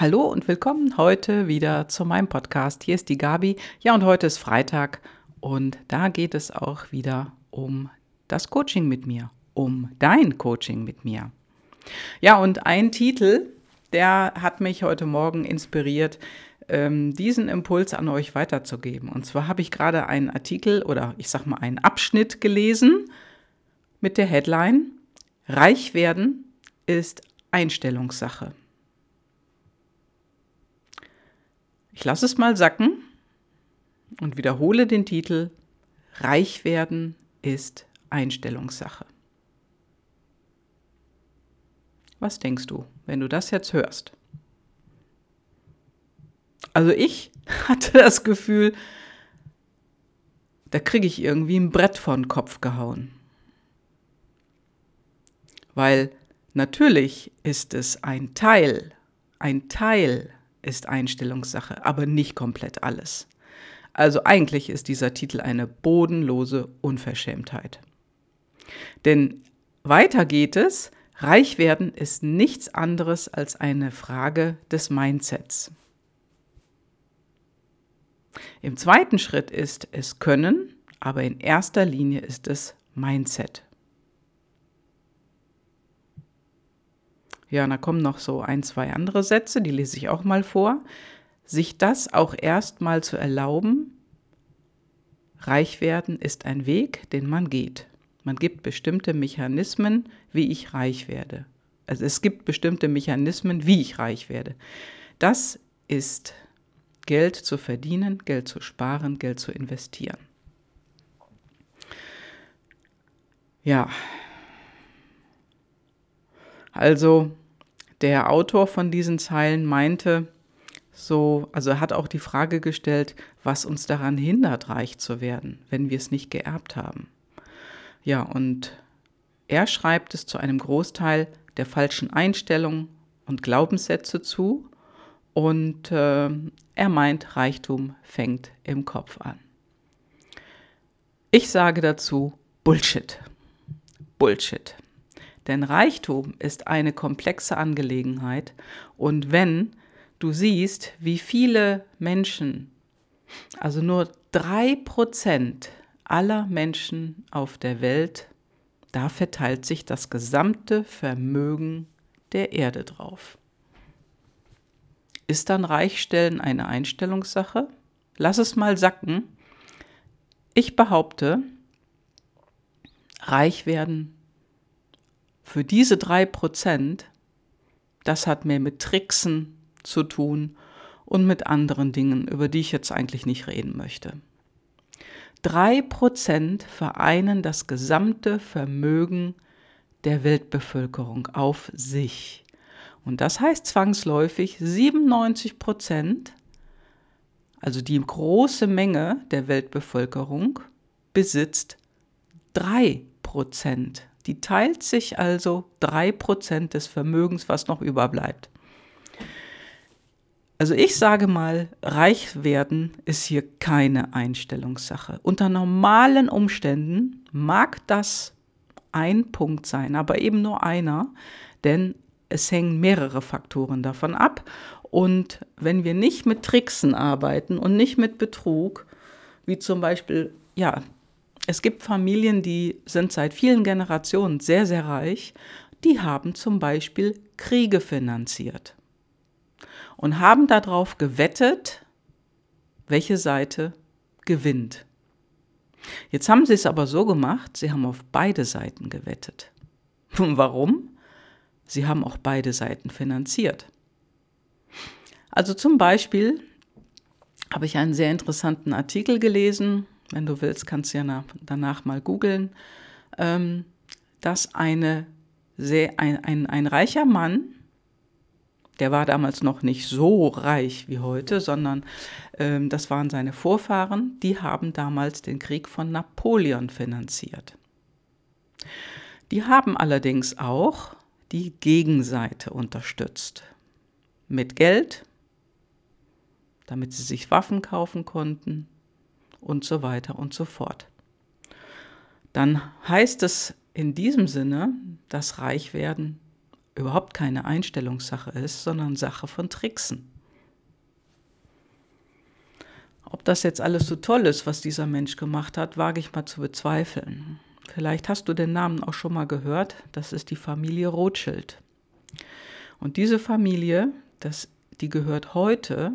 Hallo und willkommen heute wieder zu meinem Podcast. Hier ist die Gabi. Ja, und heute ist Freitag und da geht es auch wieder um das Coaching mit mir, um dein Coaching mit mir. Ja, und ein Titel, der hat mich heute Morgen inspiriert, ähm, diesen Impuls an euch weiterzugeben. Und zwar habe ich gerade einen Artikel oder ich sag mal einen Abschnitt gelesen mit der Headline Reich werden ist Einstellungssache. Ich lasse es mal sacken und wiederhole den Titel Reich werden ist Einstellungssache. Was denkst du, wenn du das jetzt hörst? Also ich hatte das Gefühl, da kriege ich irgendwie ein Brett vor den Kopf gehauen. Weil natürlich ist es ein Teil, ein Teil ist Einstellungssache, aber nicht komplett alles. Also eigentlich ist dieser Titel eine bodenlose Unverschämtheit. Denn weiter geht es, reich werden ist nichts anderes als eine Frage des Mindsets. Im zweiten Schritt ist es Können, aber in erster Linie ist es Mindset. Ja, da kommen noch so ein, zwei andere Sätze, die lese ich auch mal vor. Sich das auch erst mal zu erlauben, reich werden ist ein Weg, den man geht. Man gibt bestimmte Mechanismen, wie ich reich werde. Also es gibt bestimmte Mechanismen, wie ich reich werde. Das ist Geld zu verdienen, Geld zu sparen, Geld zu investieren. Ja. Also der Autor von diesen Zeilen meinte, so, also er hat auch die Frage gestellt, was uns daran hindert, reich zu werden, wenn wir es nicht geerbt haben. Ja, und er schreibt es zu einem Großteil der falschen Einstellungen und Glaubenssätze zu und äh, er meint, Reichtum fängt im Kopf an. Ich sage dazu Bullshit. Bullshit. Denn Reichtum ist eine komplexe Angelegenheit und wenn du siehst, wie viele Menschen, also nur drei Prozent aller Menschen auf der Welt, da verteilt sich das gesamte Vermögen der Erde drauf. Ist dann Reichstellen eine Einstellungssache? Lass es mal sacken. Ich behaupte, reich werden für diese drei Prozent, das hat mehr mit Tricksen zu tun und mit anderen Dingen, über die ich jetzt eigentlich nicht reden möchte. Drei Prozent vereinen das gesamte Vermögen der Weltbevölkerung auf sich. Und das heißt zwangsläufig 97 Prozent, also die große Menge der Weltbevölkerung, besitzt drei Prozent die teilt sich also 3% des Vermögens, was noch überbleibt. Also ich sage mal, reich werden ist hier keine Einstellungssache. Unter normalen Umständen mag das ein Punkt sein, aber eben nur einer, denn es hängen mehrere Faktoren davon ab. Und wenn wir nicht mit Tricksen arbeiten und nicht mit Betrug, wie zum Beispiel ja, es gibt Familien, die sind seit vielen Generationen sehr, sehr reich. Die haben zum Beispiel Kriege finanziert und haben darauf gewettet, welche Seite gewinnt. Jetzt haben sie es aber so gemacht, sie haben auf beide Seiten gewettet. Warum? Sie haben auch beide Seiten finanziert. Also zum Beispiel habe ich einen sehr interessanten Artikel gelesen wenn du willst, kannst du ja nach, danach mal googeln, ähm, dass eine sehr, ein, ein, ein reicher Mann, der war damals noch nicht so reich wie heute, sondern ähm, das waren seine Vorfahren, die haben damals den Krieg von Napoleon finanziert. Die haben allerdings auch die Gegenseite unterstützt. Mit Geld, damit sie sich Waffen kaufen konnten, und so weiter und so fort. Dann heißt es in diesem Sinne, dass Reichwerden überhaupt keine Einstellungssache ist, sondern Sache von Tricksen. Ob das jetzt alles so toll ist, was dieser Mensch gemacht hat, wage ich mal zu bezweifeln. Vielleicht hast du den Namen auch schon mal gehört. Das ist die Familie Rothschild. Und diese Familie, das, die gehört heute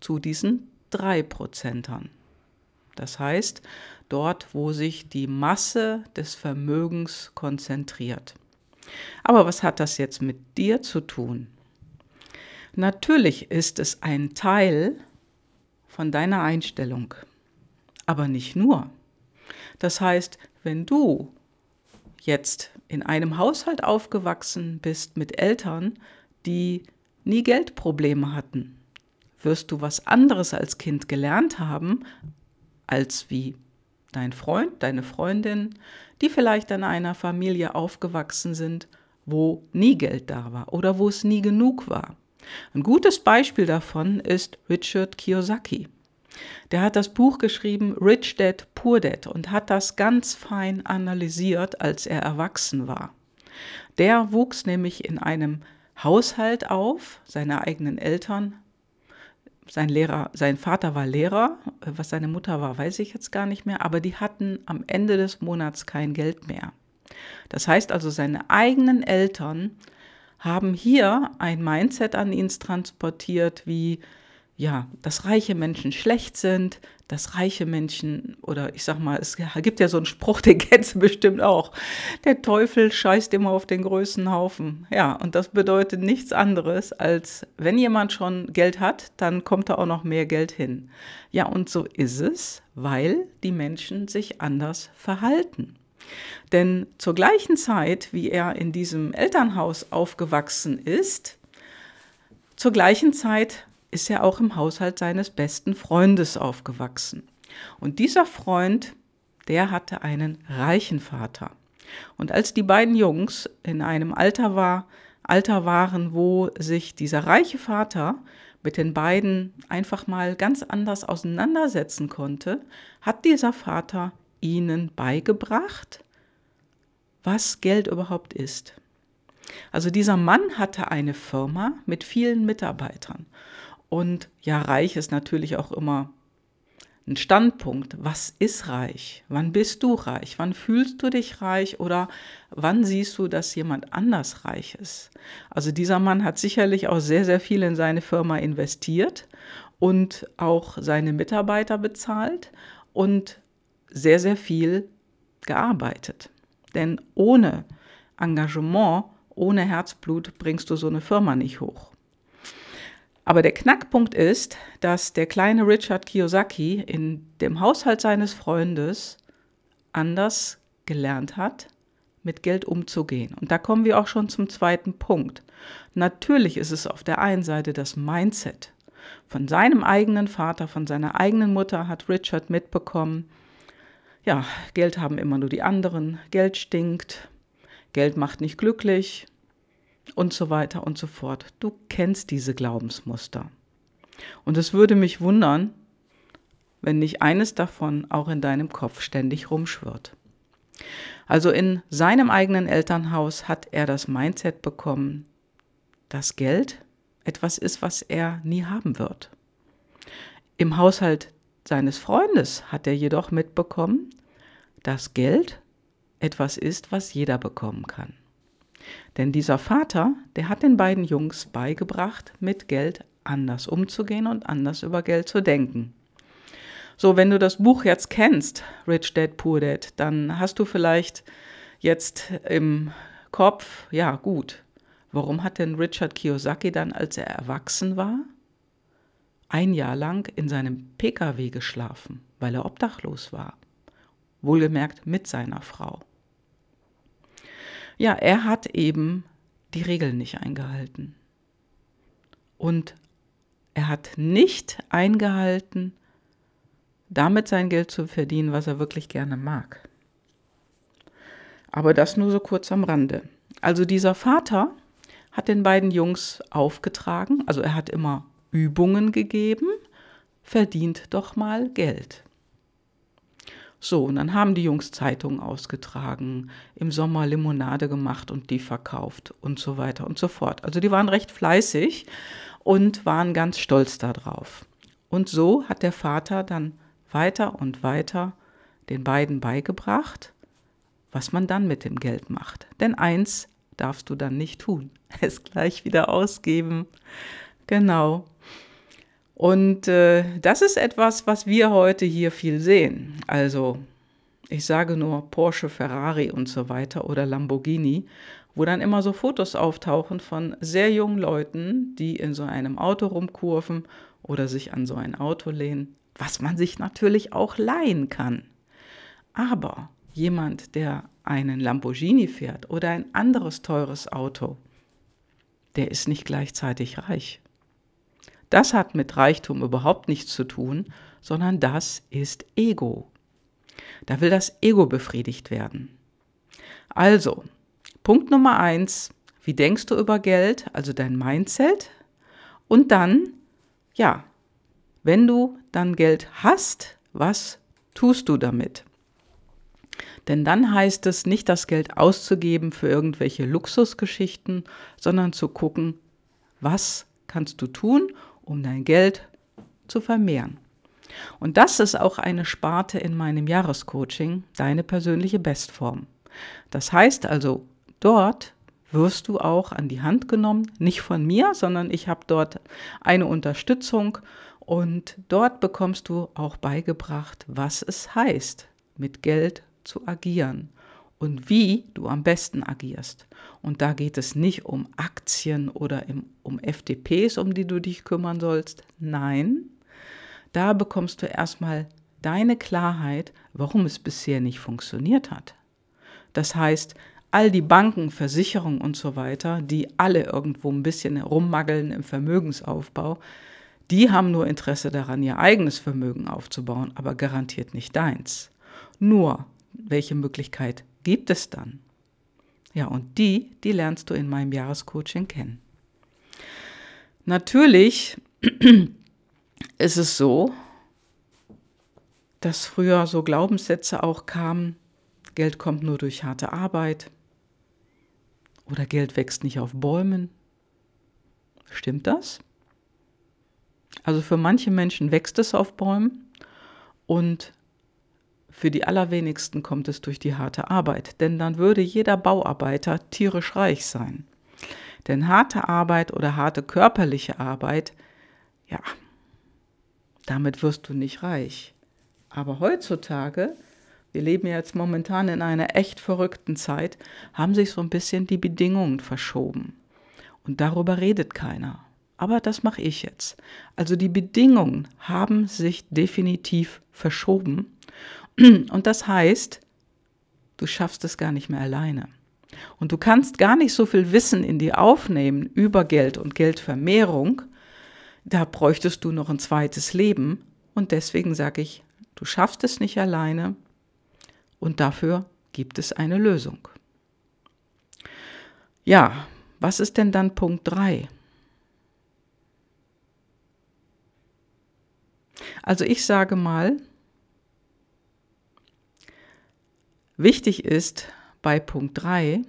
zu diesen drei Prozentern. Das heißt, dort, wo sich die Masse des Vermögens konzentriert. Aber was hat das jetzt mit dir zu tun? Natürlich ist es ein Teil von deiner Einstellung, aber nicht nur. Das heißt, wenn du jetzt in einem Haushalt aufgewachsen bist mit Eltern, die nie Geldprobleme hatten, wirst du was anderes als Kind gelernt haben, als wie dein Freund, deine Freundin, die vielleicht in einer Familie aufgewachsen sind, wo nie Geld da war oder wo es nie genug war. Ein gutes Beispiel davon ist Richard Kiyosaki. Der hat das Buch geschrieben Rich Dad, Poor Dad und hat das ganz fein analysiert, als er erwachsen war. Der wuchs nämlich in einem Haushalt auf, seine eigenen Eltern. Sein Lehrer, sein Vater war Lehrer, was seine Mutter war, weiß ich jetzt gar nicht mehr, aber die hatten am Ende des Monats kein Geld mehr. Das heißt also, seine eigenen Eltern haben hier ein Mindset an ihn transportiert, wie ja, dass reiche Menschen schlecht sind, dass reiche Menschen, oder ich sag mal, es gibt ja so einen Spruch, den kennst du bestimmt auch. Der Teufel scheißt immer auf den größten Haufen. Ja, und das bedeutet nichts anderes, als wenn jemand schon Geld hat, dann kommt da auch noch mehr Geld hin. Ja, und so ist es, weil die Menschen sich anders verhalten. Denn zur gleichen Zeit, wie er in diesem Elternhaus aufgewachsen ist, zur gleichen Zeit ist er auch im Haushalt seines besten Freundes aufgewachsen. Und dieser Freund, der hatte einen reichen Vater. Und als die beiden Jungs in einem Alter, war, Alter waren, wo sich dieser reiche Vater mit den beiden einfach mal ganz anders auseinandersetzen konnte, hat dieser Vater ihnen beigebracht, was Geld überhaupt ist. Also dieser Mann hatte eine Firma mit vielen Mitarbeitern und ja, reich ist natürlich auch immer ein Standpunkt. Was ist reich? Wann bist du reich? Wann fühlst du dich reich? Oder wann siehst du, dass jemand anders reich ist? Also dieser Mann hat sicherlich auch sehr, sehr viel in seine Firma investiert und auch seine Mitarbeiter bezahlt und sehr, sehr viel gearbeitet. Denn ohne Engagement, ohne Herzblut bringst du so eine Firma nicht hoch. Aber der Knackpunkt ist, dass der kleine Richard Kiyosaki in dem Haushalt seines Freundes anders gelernt hat, mit Geld umzugehen. Und da kommen wir auch schon zum zweiten Punkt. Natürlich ist es auf der einen Seite das Mindset. Von seinem eigenen Vater, von seiner eigenen Mutter hat Richard mitbekommen, ja, Geld haben immer nur die anderen, Geld stinkt, Geld macht nicht glücklich, und so weiter und so fort. Du kennst diese Glaubensmuster. Und es würde mich wundern, wenn nicht eines davon auch in deinem Kopf ständig rumschwirrt. Also in seinem eigenen Elternhaus hat er das Mindset bekommen, dass Geld etwas ist, was er nie haben wird. Im Haushalt seines Freundes hat er jedoch mitbekommen, dass Geld etwas ist, was jeder bekommen kann. Denn dieser Vater, der hat den beiden Jungs beigebracht, mit Geld anders umzugehen und anders über Geld zu denken. So, wenn du das Buch jetzt kennst, Rich Dad Poor Dad, dann hast du vielleicht jetzt im Kopf, ja gut, warum hat denn Richard Kiyosaki dann, als er erwachsen war, ein Jahr lang in seinem Pkw geschlafen, weil er obdachlos war? Wohlgemerkt mit seiner Frau. Ja, er hat eben die Regeln nicht eingehalten. Und er hat nicht eingehalten, damit sein Geld zu verdienen, was er wirklich gerne mag. Aber das nur so kurz am Rande. Also dieser Vater hat den beiden Jungs aufgetragen, also er hat immer Übungen gegeben, verdient doch mal Geld. So, und dann haben die Jungs Zeitungen ausgetragen, im Sommer Limonade gemacht und die verkauft und so weiter und so fort. Also die waren recht fleißig und waren ganz stolz darauf. Und so hat der Vater dann weiter und weiter den beiden beigebracht, was man dann mit dem Geld macht. Denn eins darfst du dann nicht tun, es gleich wieder ausgeben. Genau. Und äh, das ist etwas, was wir heute hier viel sehen. Also ich sage nur Porsche, Ferrari und so weiter oder Lamborghini, wo dann immer so Fotos auftauchen von sehr jungen Leuten, die in so einem Auto rumkurven oder sich an so ein Auto lehnen, was man sich natürlich auch leihen kann. Aber jemand, der einen Lamborghini fährt oder ein anderes teures Auto, der ist nicht gleichzeitig reich. Das hat mit Reichtum überhaupt nichts zu tun, sondern das ist Ego. Da will das Ego befriedigt werden. Also, Punkt Nummer eins, wie denkst du über Geld, also dein Mindset? Und dann, ja, wenn du dann Geld hast, was tust du damit? Denn dann heißt es nicht das Geld auszugeben für irgendwelche Luxusgeschichten, sondern zu gucken, was kannst du tun, um dein Geld zu vermehren. Und das ist auch eine Sparte in meinem Jahrescoaching, deine persönliche Bestform. Das heißt also, dort wirst du auch an die Hand genommen, nicht von mir, sondern ich habe dort eine Unterstützung und dort bekommst du auch beigebracht, was es heißt, mit Geld zu agieren und wie du am besten agierst. Und da geht es nicht um Aktien oder um FDPs, um die du dich kümmern sollst. Nein, da bekommst du erstmal deine Klarheit, warum es bisher nicht funktioniert hat. Das heißt, all die Banken, Versicherungen und so weiter, die alle irgendwo ein bisschen rummaggeln im Vermögensaufbau, die haben nur Interesse daran, ihr eigenes Vermögen aufzubauen, aber garantiert nicht deins. Nur, welche Möglichkeit gibt es dann? Ja, und die, die lernst du in meinem Jahrescoaching kennen. Natürlich ist es so, dass früher so Glaubenssätze auch kamen, Geld kommt nur durch harte Arbeit oder Geld wächst nicht auf Bäumen. Stimmt das? Also für manche Menschen wächst es auf Bäumen und für die allerwenigsten kommt es durch die harte Arbeit, denn dann würde jeder Bauarbeiter tierisch reich sein. Denn harte Arbeit oder harte körperliche Arbeit, ja, damit wirst du nicht reich. Aber heutzutage, wir leben ja jetzt momentan in einer echt verrückten Zeit, haben sich so ein bisschen die Bedingungen verschoben. Und darüber redet keiner. Aber das mache ich jetzt. Also die Bedingungen haben sich definitiv verschoben und das heißt, du schaffst es gar nicht mehr alleine. Und du kannst gar nicht so viel Wissen in dir aufnehmen über Geld und Geldvermehrung. Da bräuchtest du noch ein zweites Leben. Und deswegen sage ich, du schaffst es nicht alleine. Und dafür gibt es eine Lösung. Ja, was ist denn dann Punkt 3? Also ich sage mal, Wichtig ist bei Punkt 3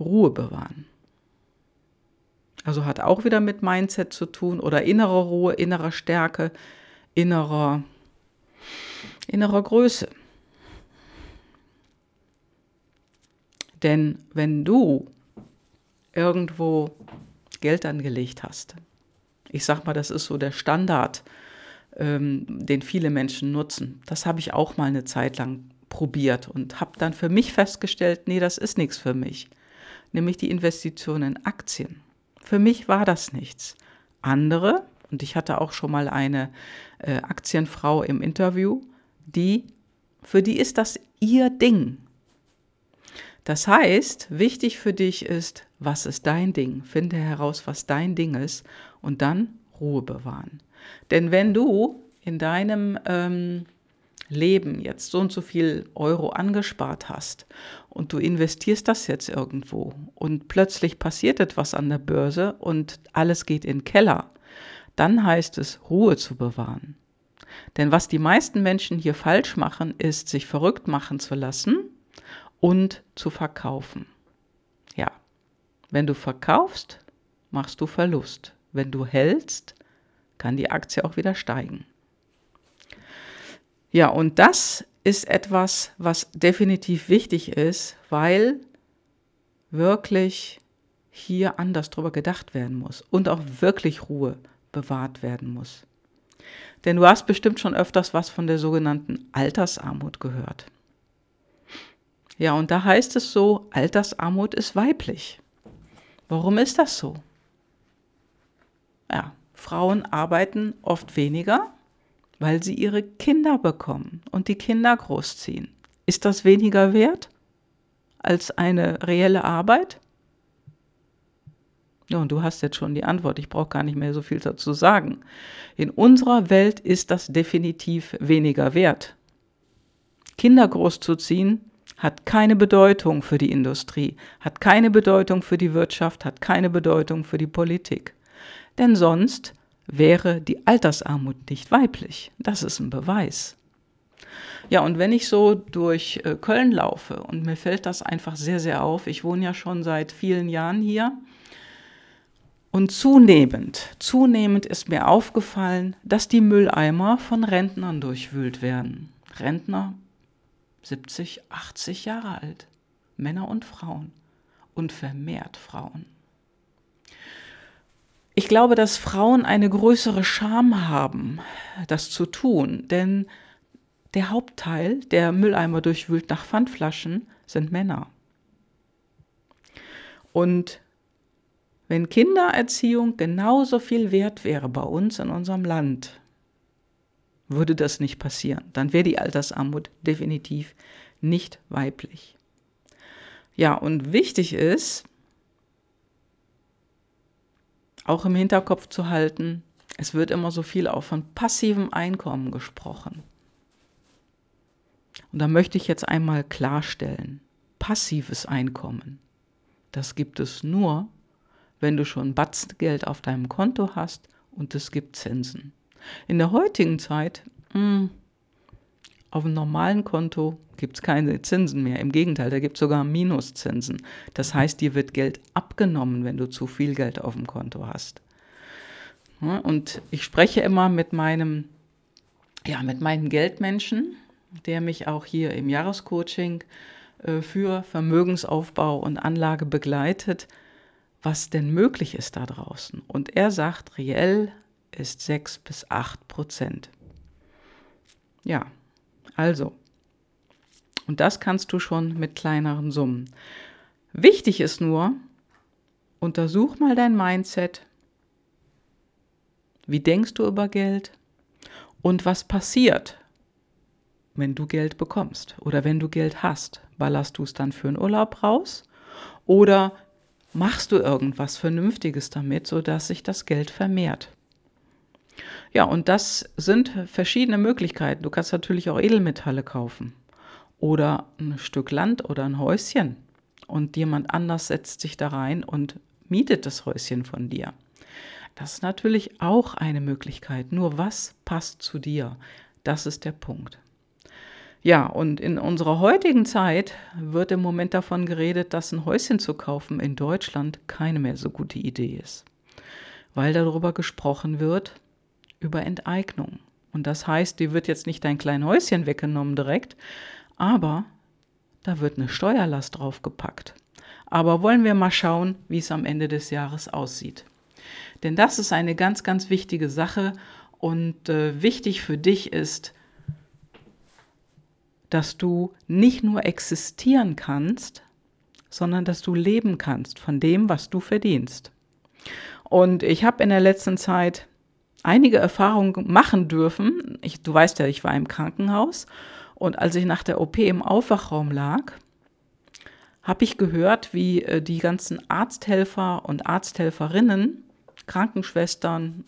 Ruhe bewahren. Also hat auch wieder mit Mindset zu tun oder innerer Ruhe, innerer Stärke, innerer, innerer Größe. Denn wenn du irgendwo Geld angelegt hast, ich sag mal, das ist so der Standard ähm, den viele Menschen nutzen. Das habe ich auch mal eine Zeit lang probiert und habe dann für mich festgestellt, nee, das ist nichts für mich. Nämlich die Investition in Aktien. Für mich war das nichts. Andere, und ich hatte auch schon mal eine äh, Aktienfrau im Interview, die, für die ist das ihr Ding. Das heißt, wichtig für dich ist, was ist dein Ding? Finde heraus, was dein Ding ist und dann Ruhe bewahren. Denn wenn du in deinem ähm, Leben jetzt so und so viel Euro angespart hast und du investierst das jetzt irgendwo und plötzlich passiert etwas an der Börse und alles geht in den Keller, dann heißt es Ruhe zu bewahren. Denn was die meisten Menschen hier falsch machen, ist, sich verrückt machen zu lassen und zu verkaufen. Ja, wenn du verkaufst, machst du Verlust. Wenn du hältst, kann die Aktie auch wieder steigen. Ja, und das ist etwas, was definitiv wichtig ist, weil wirklich hier anders drüber gedacht werden muss und auch wirklich Ruhe bewahrt werden muss. Denn du hast bestimmt schon öfters was von der sogenannten Altersarmut gehört. Ja, und da heißt es so, Altersarmut ist weiblich. Warum ist das so? Ja, Frauen arbeiten oft weniger, weil sie ihre Kinder bekommen und die Kinder großziehen. Ist das weniger wert als eine reelle Arbeit? Ja, und du hast jetzt schon die Antwort. Ich brauche gar nicht mehr so viel dazu sagen. In unserer Welt ist das definitiv weniger wert. Kinder großzuziehen hat keine Bedeutung für die Industrie, hat keine Bedeutung für die Wirtschaft, hat keine Bedeutung für die Politik. Denn sonst wäre die Altersarmut nicht weiblich. Das ist ein Beweis. Ja, und wenn ich so durch äh, Köln laufe und mir fällt das einfach sehr, sehr auf, ich wohne ja schon seit vielen Jahren hier, und zunehmend, zunehmend ist mir aufgefallen, dass die Mülleimer von Rentnern durchwühlt werden. Rentner 70, 80 Jahre alt, Männer und Frauen und vermehrt Frauen. Ich glaube, dass Frauen eine größere Scham haben, das zu tun, denn der Hauptteil der Mülleimer durchwühlt nach Pfandflaschen sind Männer. Und wenn Kindererziehung genauso viel wert wäre bei uns in unserem Land, würde das nicht passieren. Dann wäre die Altersarmut definitiv nicht weiblich. Ja, und wichtig ist, auch im Hinterkopf zu halten, es wird immer so viel auch von passivem Einkommen gesprochen. Und da möchte ich jetzt einmal klarstellen, passives Einkommen, das gibt es nur, wenn du schon Batzengeld auf deinem Konto hast und es gibt Zinsen. In der heutigen Zeit, mh, hm, auf einem normalen Konto gibt es keine Zinsen mehr. Im Gegenteil, da gibt es sogar Minuszinsen. Das heißt, dir wird Geld abgenommen, wenn du zu viel Geld auf dem Konto hast. Und ich spreche immer mit meinem, ja, mit meinen Geldmenschen, der mich auch hier im Jahrescoaching äh, für Vermögensaufbau und Anlage begleitet was denn möglich ist da draußen. Und er sagt, reell ist 6 bis 8 Prozent. Ja, also. Und das kannst du schon mit kleineren Summen. Wichtig ist nur, untersuch mal dein Mindset. Wie denkst du über Geld? Und was passiert, wenn du Geld bekommst oder wenn du Geld hast? Ballerst du es dann für einen Urlaub raus? Oder machst du irgendwas Vernünftiges damit, sodass sich das Geld vermehrt. Ja, und das sind verschiedene Möglichkeiten. Du kannst natürlich auch Edelmetalle kaufen oder ein Stück Land oder ein Häuschen und jemand anders setzt sich da rein und mietet das Häuschen von dir. Das ist natürlich auch eine Möglichkeit. Nur was passt zu dir? Das ist der Punkt. Ja, und in unserer heutigen Zeit wird im Moment davon geredet, dass ein Häuschen zu kaufen in Deutschland keine mehr so gute Idee ist, weil darüber gesprochen wird, über Enteignung. Und das heißt, dir wird jetzt nicht dein kleines Häuschen weggenommen direkt, aber da wird eine Steuerlast draufgepackt. Aber wollen wir mal schauen, wie es am Ende des Jahres aussieht. Denn das ist eine ganz, ganz wichtige Sache und äh, wichtig für dich ist, dass du nicht nur existieren kannst, sondern dass du leben kannst von dem, was du verdienst. Und ich habe in der letzten Zeit einige Erfahrungen machen dürfen. Ich, du weißt ja, ich war im Krankenhaus und als ich nach der OP im Aufwachraum lag, habe ich gehört, wie äh, die ganzen Arzthelfer und Arzthelferinnen, Krankenschwestern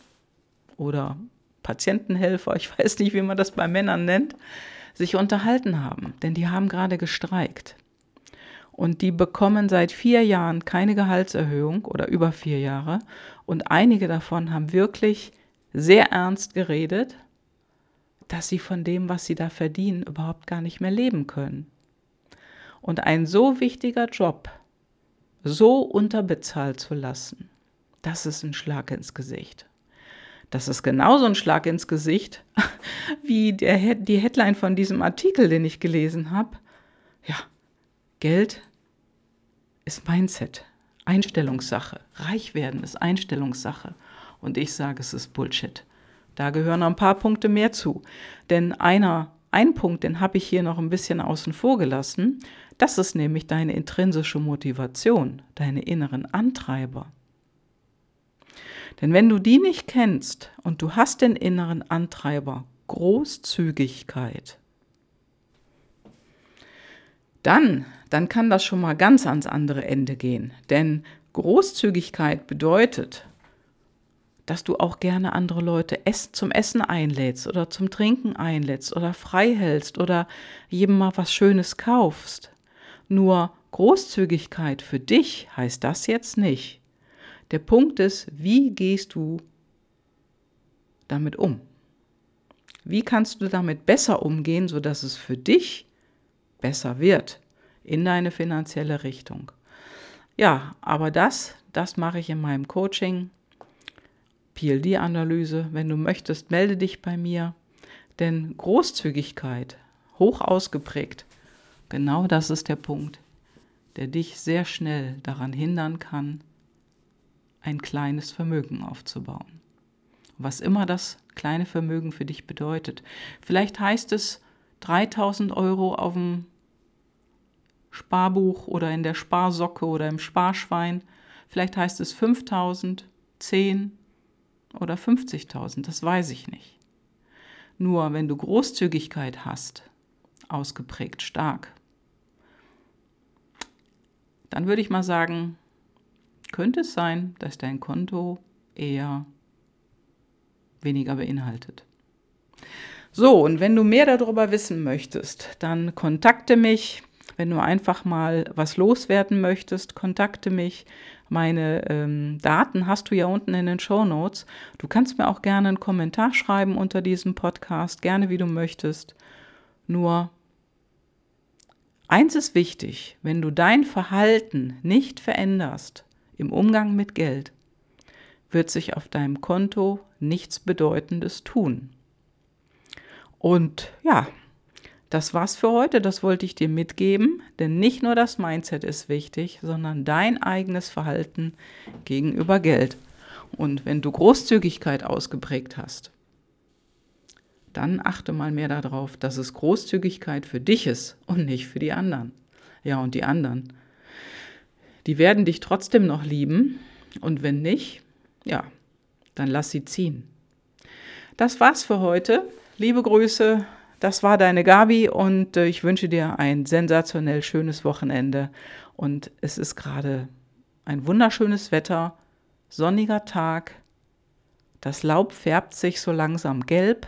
oder Patientenhelfer, ich weiß nicht, wie man das bei Männern nennt, sich unterhalten haben, denn die haben gerade gestreikt. Und die bekommen seit vier Jahren keine Gehaltserhöhung oder über vier Jahre. Und einige davon haben wirklich sehr ernst geredet dass sie von dem, was sie da verdienen, überhaupt gar nicht mehr leben können. Und ein so wichtiger Job so unterbezahlt zu lassen, das ist ein Schlag ins Gesicht. Das ist genauso ein Schlag ins Gesicht wie der, die Headline von diesem Artikel, den ich gelesen habe. Ja, Geld ist Mindset, Einstellungssache. Reich werden ist Einstellungssache. Und ich sage, es ist Bullshit. Da gehören ein paar Punkte mehr zu. Denn einer, ein Punkt, den habe ich hier noch ein bisschen außen vor gelassen. Das ist nämlich deine intrinsische Motivation, deine inneren Antreiber. Denn wenn du die nicht kennst und du hast den inneren Antreiber Großzügigkeit, dann, dann kann das schon mal ganz ans andere Ende gehen. Denn Großzügigkeit bedeutet, dass du auch gerne andere Leute zum Essen einlädst oder zum Trinken einlädst oder frei hältst oder jedem mal was Schönes kaufst. Nur Großzügigkeit für dich heißt das jetzt nicht. Der Punkt ist, wie gehst du damit um? Wie kannst du damit besser umgehen, sodass es für dich besser wird in deine finanzielle Richtung? Ja, aber das, das mache ich in meinem Coaching. PLD-Analyse. Wenn du möchtest, melde dich bei mir. Denn Großzügigkeit, hoch ausgeprägt, genau das ist der Punkt, der dich sehr schnell daran hindern kann, ein kleines Vermögen aufzubauen. Was immer das kleine Vermögen für dich bedeutet. Vielleicht heißt es 3000 Euro auf dem Sparbuch oder in der Sparsocke oder im Sparschwein. Vielleicht heißt es 5000, 10 oder 50.000, das weiß ich nicht. Nur wenn du Großzügigkeit hast, ausgeprägt stark, dann würde ich mal sagen, könnte es sein, dass dein Konto eher weniger beinhaltet. So, und wenn du mehr darüber wissen möchtest, dann kontakte mich. Wenn du einfach mal was loswerden möchtest, kontakte mich. Meine ähm, Daten hast du ja unten in den Show Notes. Du kannst mir auch gerne einen Kommentar schreiben unter diesem Podcast, gerne wie du möchtest. Nur eins ist wichtig, wenn du dein Verhalten nicht veränderst, im Umgang mit Geld wird sich auf deinem Konto nichts Bedeutendes tun. Und ja, das war's für heute, das wollte ich dir mitgeben, denn nicht nur das Mindset ist wichtig, sondern dein eigenes Verhalten gegenüber Geld. Und wenn du Großzügigkeit ausgeprägt hast, dann achte mal mehr darauf, dass es Großzügigkeit für dich ist und nicht für die anderen. Ja, und die anderen, die werden dich trotzdem noch lieben. Und wenn nicht, ja, dann lass sie ziehen. Das war's für heute. Liebe Grüße, das war deine Gabi und äh, ich wünsche dir ein sensationell schönes Wochenende. Und es ist gerade ein wunderschönes Wetter, sonniger Tag. Das Laub färbt sich so langsam gelb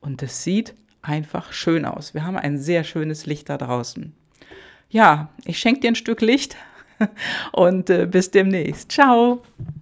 und es sieht einfach schön aus. Wir haben ein sehr schönes Licht da draußen. Ja, ich schenke dir ein Stück Licht und äh, bis demnächst. Ciao.